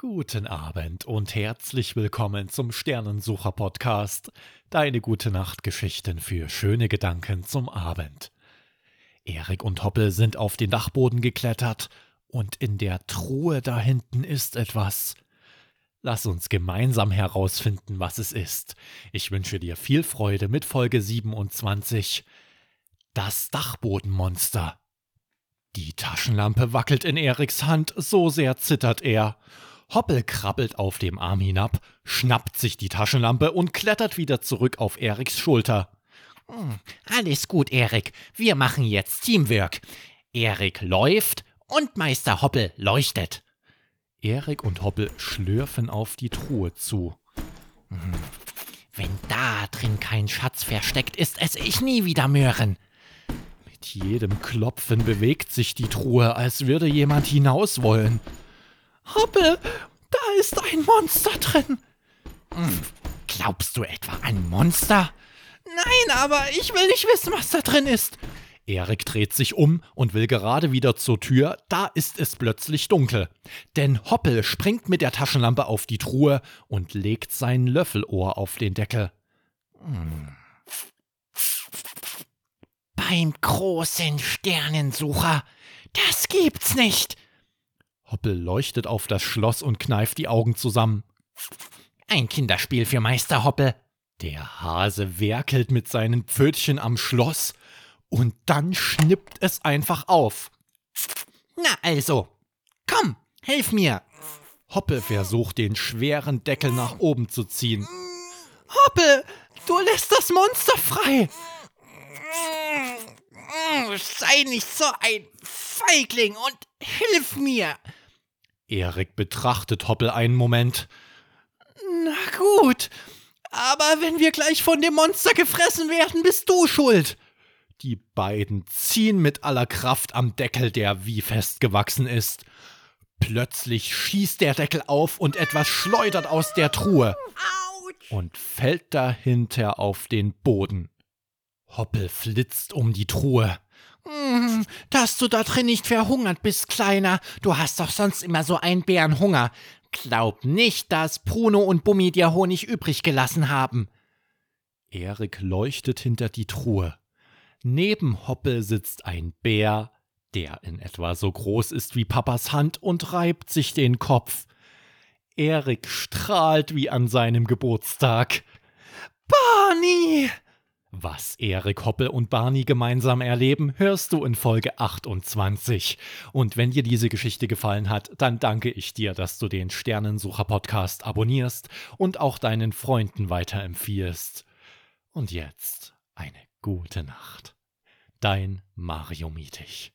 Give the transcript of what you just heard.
Guten Abend und herzlich willkommen zum Sternensucher Podcast. Deine gute Nachtgeschichten für schöne Gedanken zum Abend. Erik und Hoppel sind auf den Dachboden geklettert und in der Truhe da hinten ist etwas. Lass uns gemeinsam herausfinden, was es ist. Ich wünsche dir viel Freude mit Folge 27. Das Dachbodenmonster. Die Taschenlampe wackelt in Eriks Hand, so sehr zittert er. Hoppel krabbelt auf dem Arm hinab, schnappt sich die Taschenlampe und klettert wieder zurück auf Eriks Schulter. Hm, alles gut, Erik. Wir machen jetzt Teamwork. Erik läuft und Meister Hoppel leuchtet. Erik und Hoppel schlürfen auf die Truhe zu. Hm, wenn da drin kein Schatz versteckt ist, esse ich nie wieder Möhren. Mit jedem Klopfen bewegt sich die Truhe, als würde jemand hinaus wollen. Hoppel, da ist ein Monster drin. Hm, glaubst du etwa ein Monster? Nein, aber ich will nicht wissen, was da drin ist. Erik dreht sich um und will gerade wieder zur Tür, da ist es plötzlich dunkel. Denn Hoppel springt mit der Taschenlampe auf die Truhe und legt sein Löffelohr auf den Deckel. Hm. Beim großen Sternensucher. Das gibt's nicht. Hoppel leuchtet auf das Schloss und kneift die Augen zusammen. Ein Kinderspiel für Meister Hoppel. Der Hase werkelt mit seinen Pfötchen am Schloss und dann schnippt es einfach auf. Na also, komm, hilf mir. Hoppel versucht den schweren Deckel nach oben zu ziehen. Hoppel, du lässt das Monster frei. Sei nicht so ein Feigling und hilf mir. Erik betrachtet Hoppel einen Moment. Na gut, aber wenn wir gleich von dem Monster gefressen werden, bist du schuld. Die beiden ziehen mit aller Kraft am Deckel, der wie festgewachsen ist. Plötzlich schießt der Deckel auf und etwas schleudert aus der Truhe und fällt dahinter auf den Boden. Hoppel flitzt um die Truhe. Hm, dass du da drin nicht verhungert bist, Kleiner. Du hast doch sonst immer so einen Bärenhunger. Glaub nicht, dass Bruno und Bummi dir Honig übrig gelassen haben. Erik leuchtet hinter die Truhe. Neben Hoppel sitzt ein Bär, der in etwa so groß ist wie Papas Hand und reibt sich den Kopf. Erik strahlt wie an seinem Geburtstag. Barney! Was Erik Hoppel und Barney gemeinsam erleben, hörst du in Folge 28. Und wenn dir diese Geschichte gefallen hat, dann danke ich dir, dass du den Sternensucher Podcast abonnierst und auch deinen Freunden weiterempfiehlst. Und jetzt eine gute Nacht. Dein Mario Mietig.